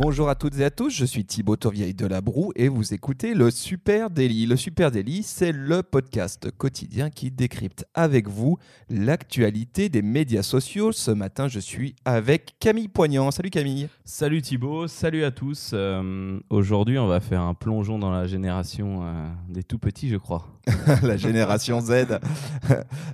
Bonjour à toutes et à tous, je suis Thibaut Tourvieille de la Broue et vous écoutez le Super Daily. Le Super Daily, c'est le podcast quotidien qui décrypte avec vous l'actualité des médias sociaux. Ce matin, je suis avec Camille Poignant. Salut Camille. Salut Thibaut, salut à tous. Euh, aujourd'hui, on va faire un plongeon dans la génération euh, des tout petits, je crois. la génération Z.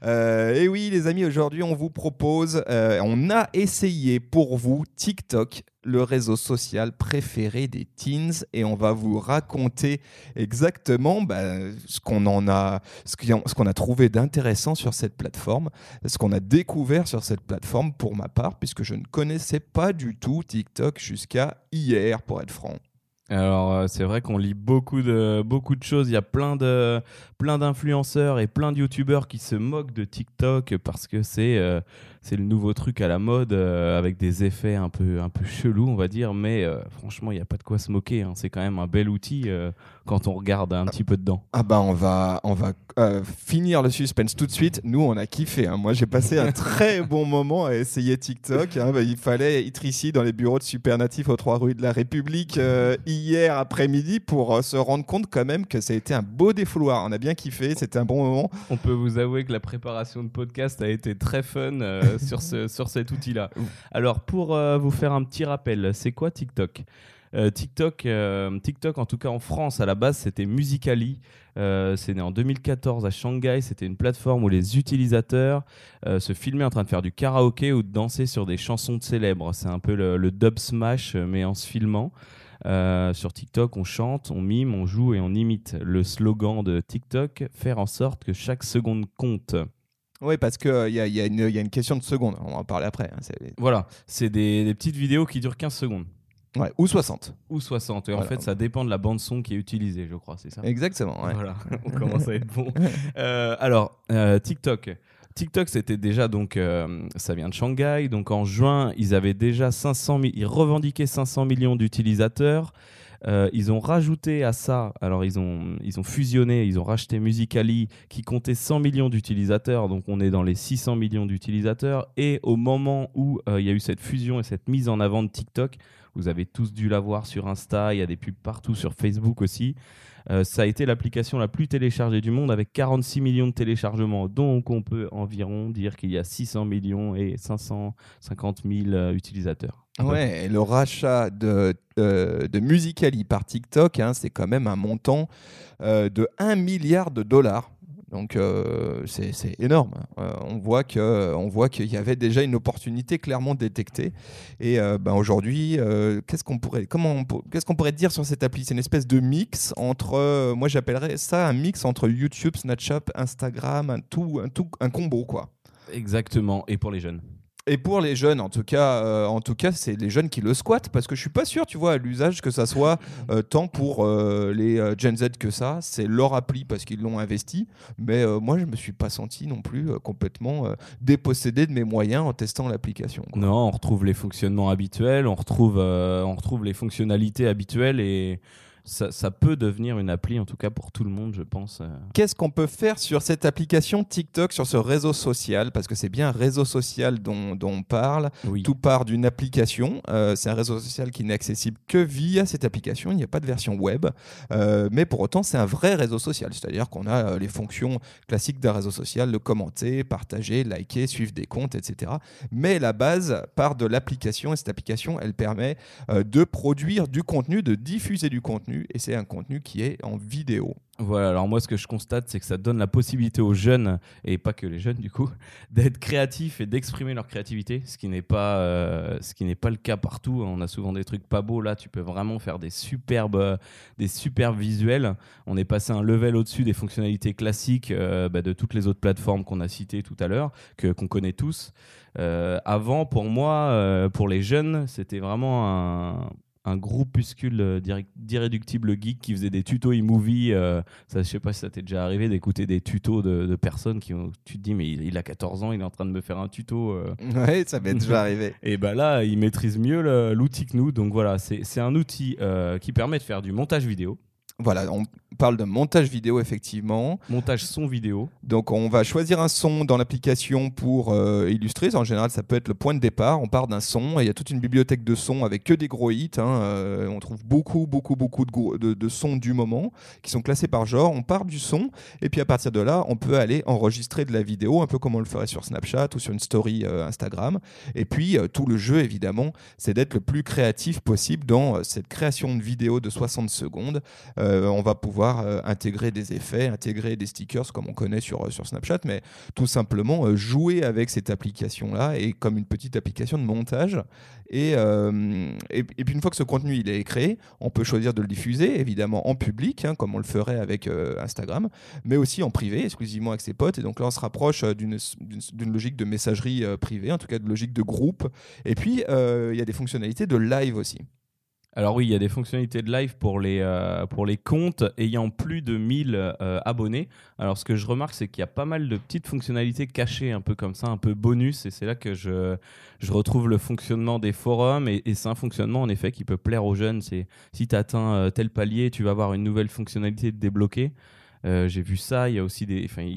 Euh, et oui, les amis, aujourd'hui, on vous propose, on a essayé pour vous TikTok le réseau social préféré des teens et on va vous raconter exactement bah, ce qu'on en a, ce qu'on a trouvé d'intéressant sur cette plateforme, ce qu'on a découvert sur cette plateforme pour ma part, puisque je ne connaissais pas du tout TikTok jusqu'à hier, pour être franc. Alors euh, c'est vrai qu'on lit beaucoup de beaucoup de choses. Il y a plein de plein d'influenceurs et plein de youtubeurs qui se moquent de TikTok parce que c'est euh, c'est le nouveau truc à la mode euh, avec des effets un peu un peu chelous on va dire. Mais franchement il n'y a pas de quoi se moquer. Hein. C'est quand même un bel outil quand on regarde un petit peu dedans. Ah bah on va on va finir le suspense tout de suite. Nous on a kiffé. Hein. Moi j'ai passé un très bon moment à essayer TikTok. Hein. Bah, il fallait être ici dans les bureaux de Supernatif aux trois rues de la République hier après-midi pour euh, se rendre compte quand même que ça a été un beau défouloir. On a bien kiffé, c'était un bon moment. On peut vous avouer que la préparation de podcast a été très fun euh, sur, ce, sur cet outil-là. Alors pour euh, vous faire un petit rappel, c'est quoi TikTok? TikTok, TikTok, en tout cas en France, à la base, c'était Musicali. c'est né en 2014 à Shanghai. C'était une plateforme où les utilisateurs se filmaient en train de faire du karaoké ou de danser sur des chansons de célèbres. C'est un peu le, le dub smash, mais en se filmant. Euh, sur TikTok, on chante, on mime, on joue et on imite. Le slogan de TikTok, faire en sorte que chaque seconde compte. Oui, parce qu'il euh, y, a, y, a une question de seconde, on va en parler après. Hein, voilà, c'est des, petites vidéos qui durent 15 secondes. Ouais, ou 60. Ou 60. Et en fait, ça dépend de la bande son qui est utilisée, je crois, c'est ça? Exactement. Voilà, on commence à être bon. Euh, alors, TikTok. TikTok, c'était déjà donc, euh, ça vient de Shanghai. Donc en juin, ils avaient déjà 500 ils revendiquaient 500 millions d'utilisateurs. Euh, ils ont rajouté à ça, alors ils ont, ils ont fusionné, ils ont racheté Musicali qui comptait 100 millions d'utilisateurs, donc on est dans les 600 millions d'utilisateurs. Et au moment où euh, il y a eu cette fusion et cette mise en avant de TikTok, vous avez tous dû la voir sur Insta, il y a des pubs partout sur Facebook aussi. Euh, ça a été l'application la plus téléchargée du monde avec 46 millions de téléchargements. Donc on peut environ dire qu'il y a 600 millions et 550 000 euh, utilisateurs. Ouais, et le rachat de, euh, de Musicali par TikTok, hein, c'est quand même un montant de 1 milliard de dollars. Donc euh, c'est énorme. Euh, on voit que on voit qu'il y avait déjà une opportunité clairement détectée. Et euh, ben aujourd'hui, qu'est-ce qu'on pourrait comment qu'est-ce qu'on pourrait dire sur cette appli? C'est une espèce de mix entre moi j'appellerais ça un mix entre YouTube, Snapchat, Instagram, un tout un tout un combo quoi. Exactement. Et pour les jeunes. Et pour les jeunes, en tout cas, euh, en tout cas, c'est les jeunes qui le squattent parce que je suis pas sûr, tu vois, à l'usage que ça soit euh, tant pour euh, les Gen Z que ça. C'est leur appli parce qu'ils l'ont investi. Mais moi, je me suis pas senti non plus complètement dépossédé de mes moyens en testant l'application. Non, on retrouve les fonctionnements habituels, on retrouve, on retrouve les fonctionnalités habituelles et ça, peut devenir une appli, en tout cas pour tout le monde, je pense. Euh. Qu'est-ce qu'on peut faire sur cette application TikTok, sur ce réseau social? Parce que c'est bien un réseau social dont, on parle. Tout part d'une application. Euh, c'est un réseau social qui n'est accessible que via cette application. Il n'y a pas de version web. Euh, mais pour autant, c'est un vrai réseau social. C'est-à-dire qu'on a les fonctions classiques d'un réseau social, le commenter, partager, liker, suivre des comptes, etc. Mais la base part de l'application et cette application, elle permet de produire du contenu, de diffuser du contenu et c'est un contenu qui est en vidéo. Voilà, alors moi ce que je constate, c'est que ça donne la possibilité aux jeunes, et pas que les jeunes du coup, d'être créatifs et d'exprimer leur créativité, ce qui n'est pas, euh, pas le cas partout. On a souvent des trucs pas beaux, là tu peux vraiment faire des superbes, des superbes visuels. On est passé un level au-dessus des fonctionnalités classiques euh, bah, de toutes les autres plateformes qu'on a citées tout à l'heure, qu'on connaît tous. Euh, avant, pour moi, pour les jeunes, c'était vraiment un un groupuscule euh, d'irréductible geek qui faisait des tutos e-movie. Euh, ça, je sais pas si ça t'est déjà arrivé d'écouter des tutos de, personnes qui ont, tu te dis mais il, a 14 ans, il est en train de me faire un tuto. Euh. Ouais, ça m'est déjà arrivé. Et ben là, il maîtrise mieux l'outil que nous. Donc voilà, c'est un outil qui permet de faire du montage vidéo. Voilà, parle de montage vidéo, effectivement. Montage son vidéo. Donc, on va choisir un son dans l'application pour euh, illustrer. En général, ça peut être le point de départ. On part d'un son et il y a toute une bibliothèque de sons avec que des gros hits. Hein. Euh, on trouve beaucoup, beaucoup, beaucoup de, de, sons du moment qui sont classés par genre. On part du son et puis à partir de là, on peut aller enregistrer de la vidéo, un peu comme on le ferait sur Snapchat ou sur une story euh, Instagram. Et puis, tout le jeu, évidemment, c'est d'être le plus créatif possible dans cette création de vidéo de 60 secondes. On va pouvoir intégrer des effets, intégrer des stickers comme on connaît sur, sur Snapchat, mais tout simplement jouer avec cette application-là et comme une petite application de montage. Et, et, puis une fois que ce contenu il est créé, on peut choisir de le diffuser, évidemment en public, hein, comme on le ferait avec Instagram, mais aussi en privé, exclusivement avec ses potes. Et donc là, on se rapproche d'une logique de messagerie privée, en tout cas de logique de groupe. Et puis, il y a des fonctionnalités de live aussi. Alors oui, il y a des fonctionnalités de live pour les, euh, pour les comptes ayant plus de 1000 euh, abonnés. Alors ce que je remarque, c'est qu'il y a pas mal de petites fonctionnalités cachées, un peu comme ça, un peu bonus. Et c'est là que je, je retrouve le fonctionnement des forums. Et, c'est un fonctionnement, en effet, qui peut plaire aux jeunes. C'est si tu atteins euh, tel palier, tu vas avoir une nouvelle fonctionnalité débloquée. Euh, j'ai vu ça, il y a aussi des. Enfin,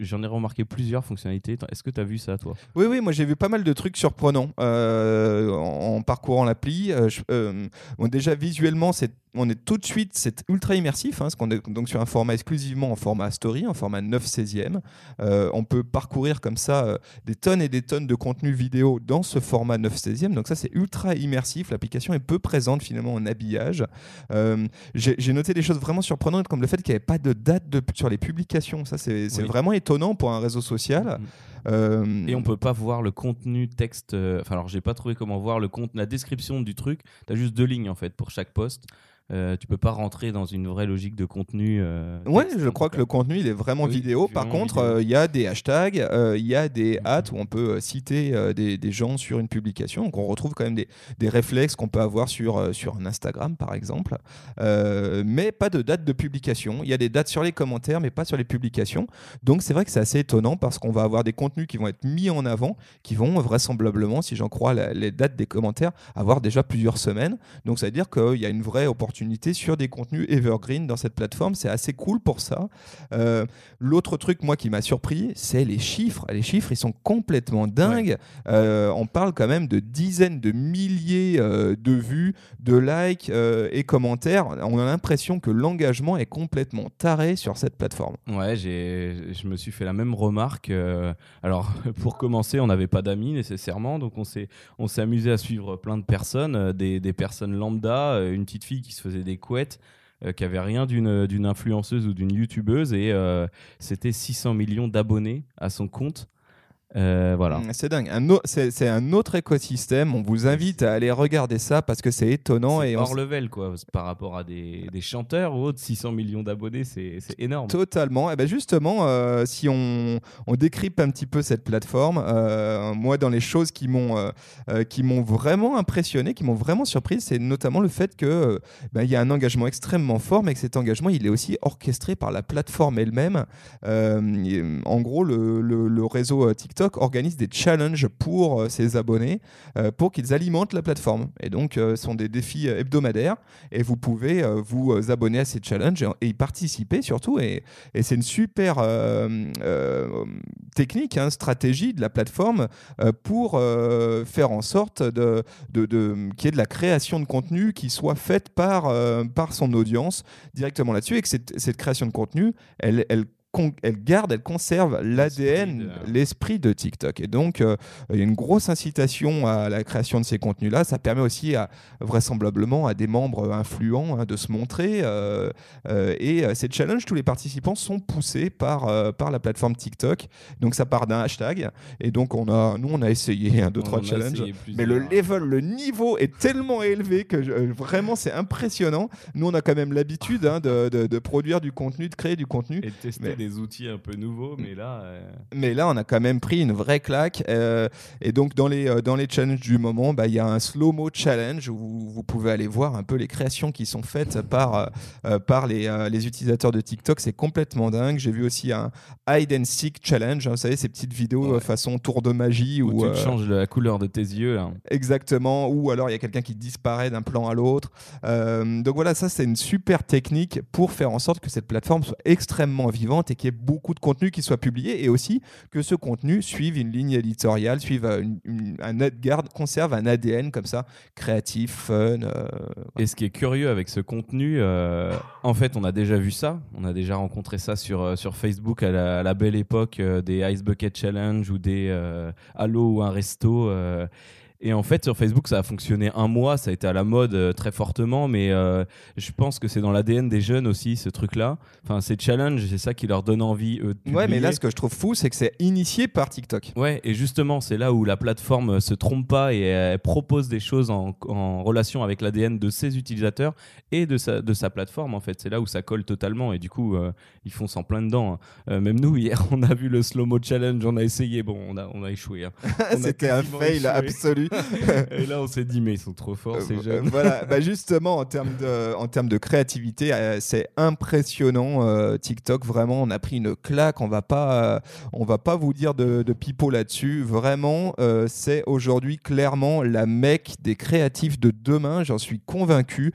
j'en ai remarqué plusieurs fonctionnalités. Est-ce que tu as vu ça, toi? Oui, oui, moi j'ai vu pas mal de trucs surprenants euh, en, parcourant l'appli. Euh, déjà, visuellement, on est tout de suite, c'est ultra immersif, hein, parce qu'on est donc sur un format exclusivement en format story, en format 9 16e. Euh, on peut parcourir comme ça des tonnes et des tonnes de contenu vidéo dans ce format 9 16e. Donc ça, c'est ultra immersif. L'application est peu présente finalement en habillage. J'ai noté des choses vraiment surprenantes, comme le fait qu'il n'y avait pas de date de, sur les publications. Ça, c'est vraiment étonnant pour un réseau social. Mm-hmm. Et on peut pas voir le contenu texte. Enfin, alors j'ai pas trouvé comment voir le compte, la description du truc. Tu as juste deux lignes en fait pour chaque poste. Euh, tu peux pas rentrer dans une vraie logique de contenu. Euh, ouais, je crois que le contenu il est vraiment vidéo. Par contre, euh, il y a des hashtags, euh, il y a des hats où on peut citer des, des, gens sur une publication. Donc on retrouve quand même des, des réflexes qu'on peut avoir sur, sur un Instagram par exemple. mais pas de date de publication. Il y a des dates sur les commentaires, mais pas sur les publications. Donc c'est vrai que c'est assez étonnant parce qu'on va avoir des contenus qui vont être mis en avant, qui vont vraisemblablement, si j'en crois les dates des commentaires, avoir déjà plusieurs semaines. Donc ça veut dire qu'il y a une vraie opportunité sur des contenus evergreen dans cette plateforme. C'est assez cool pour ça. Euh, l'autre truc, moi, qui m'a surpris, c'est les chiffres. Les chiffres, ils sont complètement dingues. Euh, on parle quand même de dizaines de milliers euh, de vues, de likes et commentaires. On a l'impression que l'engagement est complètement taré sur cette plateforme. Ouais, je me suis fait la même remarque. alors, pour commencer, on n'avait pas d'amis nécessairement, donc on s'est amusé à suivre plein de personnes, des, des personnes lambda, une petite fille qui se faisait des couettes. Euh, qui avait rien d'une influenceuse ou d'une youtubeuse et euh, c'était 600 millions d'abonnés à son compte euh, voilà. Mm, c'est dingue. C'est un autre écosystème. On vous invite à aller regarder ça parce que c'est étonnant. et hors level, quoi. Par rapport à des, des chanteurs ou autres, 600 millions d'abonnés, c'est énorme. Totalement. Et eh ben justement, euh, si on, on, décrypte un petit peu cette plateforme, euh, moi, dans les choses qui m'ont qui m'ont vraiment impressionné, qui m'ont vraiment surpris, c'est notamment le fait que ben, il y a un engagement extrêmement fort, mais que cet engagement, il est aussi orchestré par la plateforme elle-même. en gros, le, le, le réseau TikTok organise des challenges pour euh, ses abonnés euh, pour qu'ils alimentent la plateforme. Et donc, euh, ce sont des défis hebdomadaires et vous pouvez vous abonner à ces challenges et, y participer surtout. Et, c'est une super technique, hein, stratégie de la plateforme pour faire en sorte de, de, qu'il y ait de la création de contenu qui soit faite par, par son audience directement là-dessus et que cette, création de contenu, elle elle garde, elle conserve l'ADN, l'esprit de TikTok. Et donc, euh, il y a une grosse incitation à la création de ces contenus-là. Ça permet aussi, à, vraisemblablement, à des membres influents hein, de se montrer. Euh, euh, et ces challenges, tous les participants sont poussés par, par la plateforme TikTok. Donc, ça part d'un hashtag. Et donc, on a, nous, on a essayé un, deux, trois challenges. Mais le level, le niveau est tellement élevé que vraiment, c'est impressionnant. Nous, on a quand même l'habitude hein, de, de, produire du contenu, de créer du contenu. Et tester des outils un peu nouveaux, mais là. Mais là, on a quand même pris une vraie claque. et donc, dans les, dans les challenges du moment, bah, il y a un slow-mo challenge où vous pouvez aller voir un peu les créations qui sont faites par, par les, les utilisateurs de TikTok. C'est complètement dingue. J'ai vu aussi un hide and seek challenge. Hein, vous savez, ces petites vidéos façon tour de magie où, tu changes la couleur de tes yeux. Exactement. Ou alors il y a quelqu'un qui disparaît d'un plan à l'autre. Euh, donc voilà, ça c'est une super technique pour faire en sorte que cette plateforme soit extrêmement vivante et qu'il y ait beaucoup de contenu qui soit publié et aussi que ce contenu suive une ligne éditoriale, suive euh, un garde, conserve un ADN comme ça, créatif, fun. Euh, et ce qui est curieux avec ce contenu, en fait, on a déjà vu ça, on a déjà rencontré ça sur, sur Facebook à la, à la belle époque des Ice Bucket Challenge ou des Halo ou un resto. Et en fait, sur Facebook, ça a fonctionné un mois, ça a été à la mode euh, très fortement, mais euh, je pense que c'est dans l'ADN des jeunes aussi, ce truc-là. Enfin, ces challenges, c'est ça qui leur donne envie. Eux, de ouais, mais là, ce que je trouve fou, c'est que c'est initié par TikTok. Ouais, et justement, c'est là où la plateforme euh, se trompe pas et elle propose des choses en, en relation avec l'ADN de ses utilisateurs et de sa, de sa plateforme, en fait. C'est là où ça colle totalement, et du coup, ils font s'en plein dedans. Hein. même nous, hier, on a vu le slow-mo challenge, on a essayé, bon, on a, on a échoué. Hein. C'était un fail absolu. Et là, on s'est dit, mais ils sont trop forts, ces euh, jeunes. voilà, bah, justement, en termes de, en termes de créativité, euh, c'est impressionnant. Euh, TikTok, vraiment, on a pris une claque. On va pas, on va pas vous dire de, de pipeau là-dessus. Vraiment, c'est aujourd'hui clairement la mecque des créatifs de demain. J'en suis convaincu.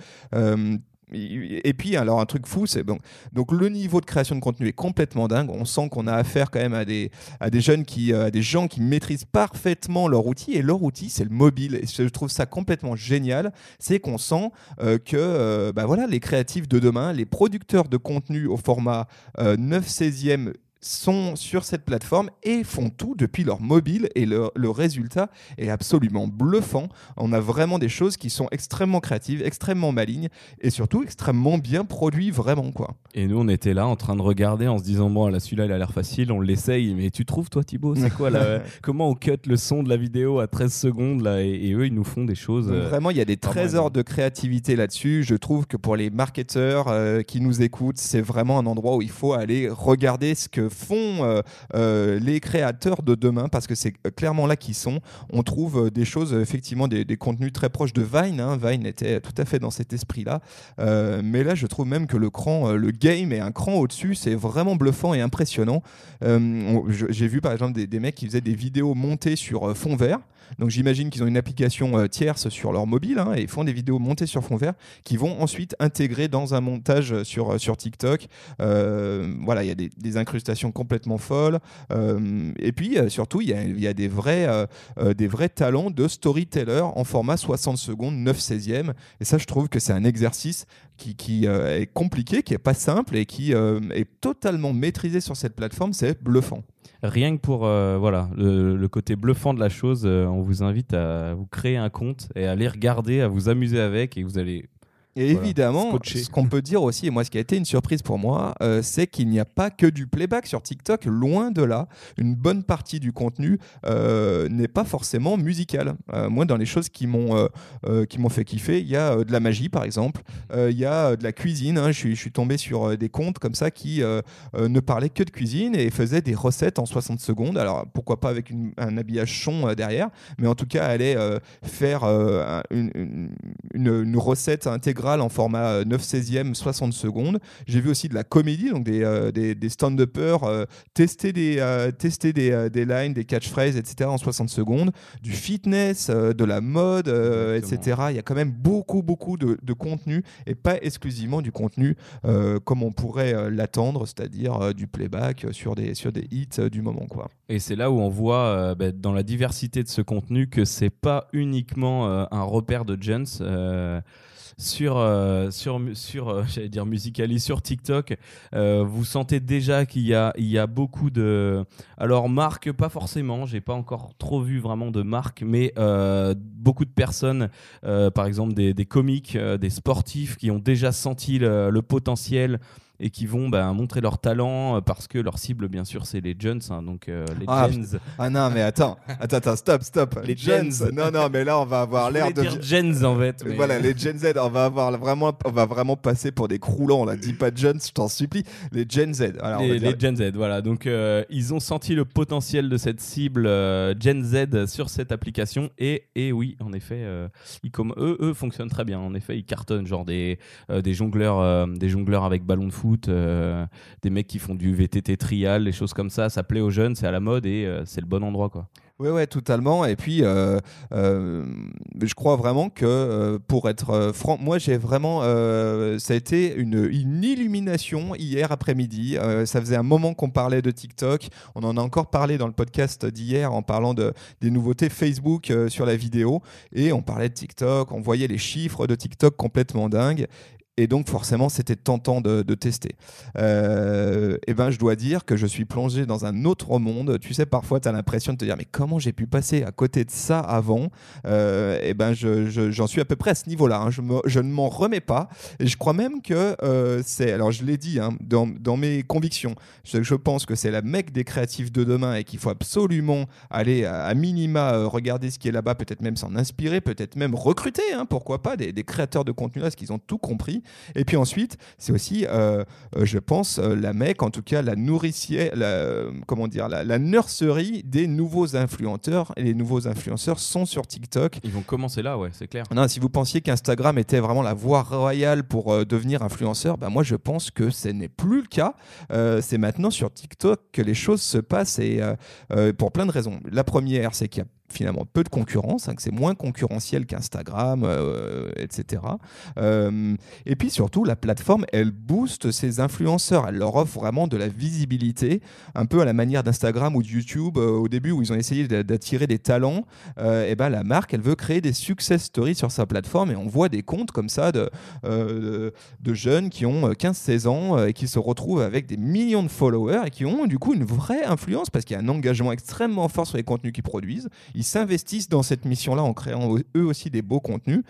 Et puis, alors, un truc fou, c'est. Donc, le niveau de création de contenu est complètement dingue. On sent qu'on a affaire quand même à des, à des jeunes qui, euh, à des gens qui maîtrisent parfaitement leur outil. Et leur outil, c'est le mobile. Et je trouve ça complètement génial. C'est qu'on sent euh, que, euh, bah voilà, les créatifs de demain, les producteurs de contenu au format 9 16e sont sur cette plateforme et font tout depuis leur mobile et le, résultat est absolument bluffant. On a vraiment des choses qui sont extrêmement créatives, extrêmement malignes et surtout extrêmement bien produits vraiment quoi. Et nous on était là en train de regarder en se disant bon là celui-là il a l'air facile, on l'essaye mais tu trouves toi Thibaut c'est quoi là comment on cut le son de la vidéo à 13 secondes là et, eux ils nous font des choses euh, vraiment il y a des trésors de créativité là-dessus. Je trouve que pour les marketeurs euh, qui nous écoutent, c'est vraiment un endroit où il faut aller regarder ce que font euh, euh, les créateurs de demain, parce que c'est clairement là qu'ils sont. On trouve euh, des choses, effectivement, des, contenus très proches de Vine. Hein. Vine était tout à fait dans cet esprit-là. mais là, je trouve même que le cran, le game est un cran au-dessus. C'est vraiment bluffant et impressionnant. J'ai vu par exemple des, des, mecs qui faisaient des vidéos montées sur fond vert. Donc j'imagine qu'ils ont une application euh, tierce sur leur mobile hein, et font des vidéos montées sur fond vert qui vont ensuite intégrer dans un montage sur, euh, sur TikTok. Euh, voilà, il y a des, incrustations complètement folles. et puis surtout, il y a, des, vrais, des vrais talents de storyteller en format 60 secondes, 9 16e. Et ça, je trouve que c'est un exercice qui, qui est compliqué, qui est pas simple et qui est totalement maîtrisé sur cette plateforme. C'est bluffant. Rien que pour euh, voilà le, côté bluffant de la chose, euh, on vous invite à vous créer un compte et à aller regarder, à vous amuser avec et vous allez et évidemment, ce qu'on peut dire aussi, et moi ce qui a été une surprise pour moi, euh, c'est qu'il n'y a pas que du playback sur TikTok, loin de là. Une bonne partie du contenu euh, n'est pas forcément musical. Euh, moi, dans les choses qui m'ont qui m'ont fait kiffer, il y a de la magie par exemple, il y a de la cuisine. Hein. je, suis, je suis tombé sur des comptes comme ça qui ne parlaient que de cuisine et faisaient des recettes en 60 secondes. Alors pourquoi pas avec un habillage chon derrière, mais en tout cas, allait faire une, une, une recette intégrée en format 9 16e 60 secondes. J'ai vu aussi de la comédie, donc des, euh, des, des stand-uppers euh, tester, des, euh, tester des, des lines, des catchphrases, etc. en 60 secondes, du fitness, de la mode, etc. Il y a quand même beaucoup, beaucoup de, de contenu et pas exclusivement du contenu comme on pourrait l'attendre, c'est-à-dire du playback sur des, sur des hits du moment. Quoi. Et c'est là où on voit bah, dans la diversité de ce contenu que c'est pas uniquement un repère de Jens sur, euh, sur, sur euh, j'allais dire Musicali, sur TikTok, euh, vous sentez déjà qu'il y a, beaucoup de. Alors, marques, pas forcément, j'ai pas encore trop vu vraiment de marques, mais beaucoup de personnes, par exemple des, des comiques, des sportifs qui ont déjà senti le potentiel et qui vont bah, montrer leur talent parce que leur cible, bien sûr, c'est les jeunes, hein, donc les ah, gens. Ah non, mais attends, attends, attends, stop, stop. Les jeunes. Non, non, mais là, on va avoir l'air de. Dire gens en fait. Voilà, les Gen Z, on va avoir vraiment, on va vraiment passer pour des croulants. Là, dis pas jeunes, je t'en supplie. Les Gen Z. les, Gen Z, voilà. Donc, euh, ils ont senti le potentiel de cette cible euh, Gen Z sur cette application et, et oui, en effet, euh, ils, comme eux, eux fonctionnent très bien. En effet, ils cartonnent, genre des, des jongleurs, des jongleurs avec ballon de foot, des mecs qui font du VTT trial, les choses comme ça. Ça plaît aux jeunes, c'est à la mode et c'est le bon endroit, quoi. Oui, ouais, totalement. Et puis, euh, euh, je crois vraiment que euh, pour être franc, moi j'ai vraiment, ça a été une, illumination hier après-midi. ça faisait un moment qu'on parlait de TikTok. On en a encore parlé dans le podcast d'hier en parlant de, des nouveautés Facebook sur la vidéo. Et on parlait de TikTok, on voyait les chiffres de TikTok complètement dingues. Et donc forcément, c'était tentant de, tester. Euh, et ben, je dois dire que je suis plongé dans un autre monde. Tu sais, parfois, tu as l'impression de te dire, mais comment j'ai pu passer à côté de ça avant? Euh, Et ben, j'en suis à peu près à ce niveau-là. Hein. Je, ne m'en remets pas. Et je crois même que euh, c'est, alors je l'ai dit hein, dans, mes convictions, je, pense que c'est la mec des créatifs de demain et qu'il faut absolument aller à, minima euh, regarder ce qui est là-bas, peut-être même s'en inspirer, peut-être même recruter, hein, pourquoi pas, des, des créateurs de contenu là, parce qu'ils ont tout compris. Et puis ensuite, c'est aussi, euh, euh, je pense, euh, la mec, en tout cas la nourricière, la, comment dire, la, nurserie des nouveaux influenceurs. Et les nouveaux influenceurs sont sur TikTok. Ils vont commencer là, ouais, c'est clair. Non, si vous pensiez qu'Instagram était vraiment la voie royale pour devenir influenceur, bah moi je pense que ce n'est plus le cas. c'est maintenant sur TikTok que les choses se passent et pour plein de raisons. La première, c'est qu'il y a finalement peu de concurrence, hein, que c'est moins concurrentiel qu'Instagram, euh, etc. Euh, et puis surtout, la plateforme, elle booste ses influenceurs, elle leur offre vraiment de la visibilité, un peu à la manière d'Instagram ou de YouTube, euh, au début où ils ont essayé d'attirer des talents, et ben la marque, elle veut créer des success stories sur sa plateforme, et on voit des comptes comme ça de, de, jeunes qui ont 15-16 ans et qui se retrouvent avec des millions de followers et qui ont du coup une vraie influence parce qu'il y a un engagement extrêmement fort sur les contenus qu'ils produisent s'investissent dans cette mission-là en créant eux aussi des beaux contenus.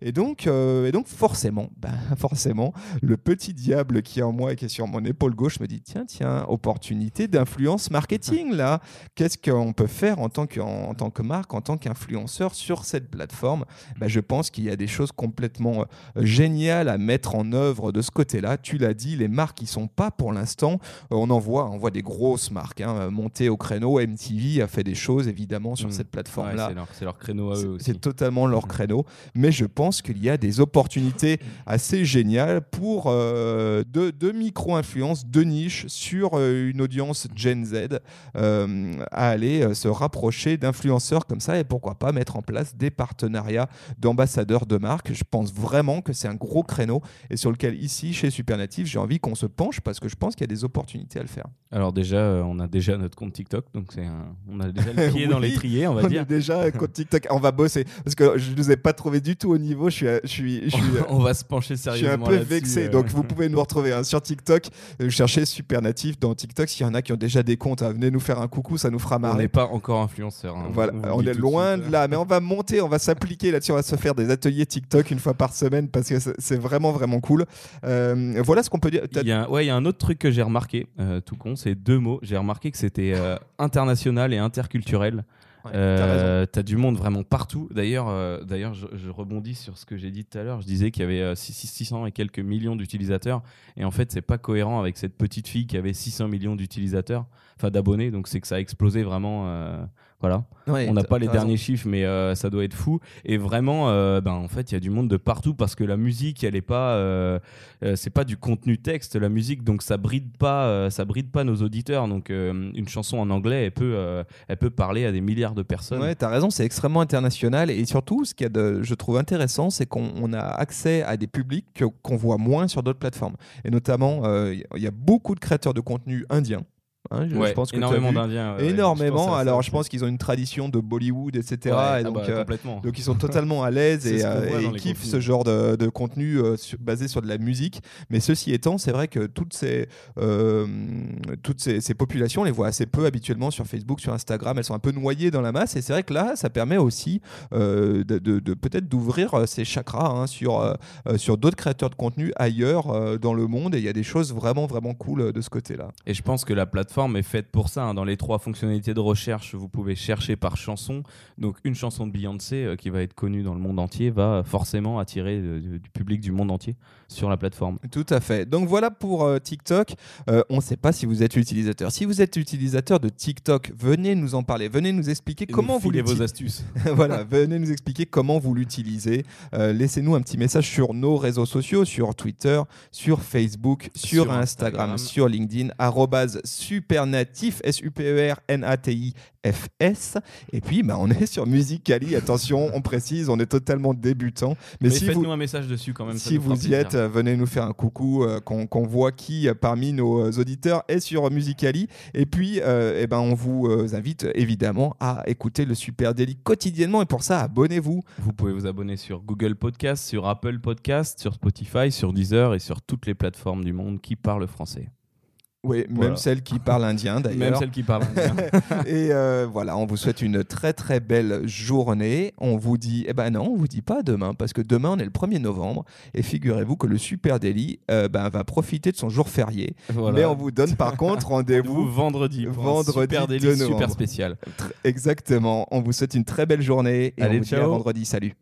Et donc, euh, et donc forcément, ben, forcément, le petit diable qui est en moi et qui est sur mon épaule gauche me dit tiens, tiens, opportunité d'influence marketing là. Qu'est-ce qu'on peut faire en tant que, en, tant que marque, en tant qu'influenceur sur cette plateforme? Ben, Je pense qu'il y a des choses complètement euh, géniales à mettre en œuvre de ce côté-là. Tu l'as dit, les marques qui sont pas pour l'instant, euh, on en voit, on voit des grosses marques hein, monter au créneau. MTV a fait des choses évidemment sur mm. cette plateforme-là. c'est leur, créneau à eux aussi. C'est totalement leur mm. créneau. Mais je pense qu'il y a des opportunités assez géniales pour euh, de, micro-influences, de niches sur euh, une audience Gen Z euh, à aller se rapprocher d'influenceurs comme ça et pourquoi pas mettre en place des partenariats d'ambassadeurs de marque. Je pense vraiment que c'est un gros créneau et sur lequel ici, chez Supernative, j'ai envie qu'on se penche parce que je pense qu'il y a des opportunités à le faire. Alors déjà, on a déjà notre compte TikTok, donc c'est on a déjà le pied dans l'étrier, on va dire déjà TikTok. On va bosser parce que je ne nous ai pas trouvé du tout au niveau. Je suis, je suis, je suis on va se pencher sérieusement. Je suis un peu vexé. Donc vous pouvez nous retrouver hein, sur TikTok. Euh, cherchez Super Natif dans TikTok. S'il y en a qui ont déjà des comptes, hein, venez nous faire un coucou, ça nous fera marrer. On n'est pas encore influenceur. Hein. voilà, on, est loin de là, mais on va monter, on va s'appliquer là-dessus. On va se faire des ateliers TikTok une fois par semaine parce que c'est vraiment vraiment cool. Euh, voilà ce qu'on peut dire. Il y a, ouais, il y a un autre truc que j'ai remarqué, euh, tout con, c'est deux mots. J'ai remarqué que c'était international et interculturel. Euh, tu as du monde vraiment partout. D'ailleurs, euh, d'ailleurs je, rebondis sur ce que j'ai dit tout à l'heure. Je disais qu'il y avait 600 euh, et quelques millions d'utilisateurs. Et en fait, c'est pas cohérent avec cette petite fille qui avait 600 millions d'utilisateurs, enfin d'abonnés. Donc, c'est que ça a explosé vraiment voilà. on n'a pas les derniers chiffres, mais euh, ça doit être fou. Et vraiment, euh, ben, en fait, il y a du monde de partout parce que la musique, elle est pas, euh, c'est pas du contenu texte, la musique, donc ça bride pas, ça bride pas nos auditeurs. Donc une chanson en anglais, elle peut, elle peut parler à des milliards de personnes. Ouais, as raison, c'est extrêmement international et surtout, ce qui de, je trouve intéressant, c'est qu'on a accès à des publics qu'on voit moins sur d'autres plateformes. Et notamment, il y a beaucoup de créateurs de contenu indiens Hein, je, pense que énormément d'Indiens. énormément. Alors, je pense qu'ils ont une tradition de Bollywood, etc. et ah donc, bah, euh, donc, ils sont totalement à l'aise et, euh, ils kiffent ce genre de, de contenu euh, basé sur de la musique. Mais ceci étant, c'est vrai que toutes ces, toutes ces, ces, populations, on les voit assez peu habituellement sur Facebook, sur Instagram. Elles sont un peu noyées dans la masse. Et c'est vrai que là, ça permet aussi de, de, peut-être d'ouvrir ces chakras hein, sur, sur d'autres créateurs de contenu ailleurs dans le monde. Et il y a des choses vraiment, vraiment cool de ce côté-là. Et je pense que la plateforme est faite pour ça. Hein. Dans les trois fonctionnalités de recherche, vous pouvez chercher par chanson. Donc une chanson de Beyoncé euh, qui va être connue dans le monde entier va forcément attirer euh, du public du monde entier sur la plateforme. Tout à fait. Donc voilà pour euh, TikTok. on ne sait pas si vous êtes utilisateur. Si vous êtes utilisateur de TikTok, venez nous en parler. Venez nous expliquer comment vous vos astuces. voilà, venez nous expliquer comment vous l'utilisez. Laissez-nous un petit message sur nos réseaux sociaux, sur Twitter, sur Facebook, sur, Instagram, sur LinkedIn, supernatif, S-U-P-E-R-N-A-T-I-F-S. Et puis, bah, on est sur Musicali. Attention, on précise, on est totalement débutant. Mais, si faites-nous un message dessus quand même. Si vous y êtes, venez nous faire un coucou, euh, qu'on voit qui euh, parmi nos euh, auditeurs est sur Musicali. Et puis, eh ben, on vous invite évidemment à écouter le Super Daily quotidiennement. Et pour ça, abonnez-vous. Vous pouvez vous abonner sur Google Podcast, sur Apple Podcast, sur Spotify, sur Deezer et sur toutes les plateformes du monde qui parlent français. Oui, même celle qui parle indien d'ailleurs. Même celle qui parle indien. et euh, voilà, on vous souhaite une très très belle journée. On vous dit, eh ben non, on vous dit pas demain, parce que demain on est le 1er novembre. Et figurez-vous que le Super Daily euh, ben, va profiter de son jour férié. Mais on vous donne par contre rendez-vous vendredi. vendredi Super Daily super spécial. Exactement. On vous souhaite une très belle journée. Et Allez, on vous ciao. dit à vendredi. Salut.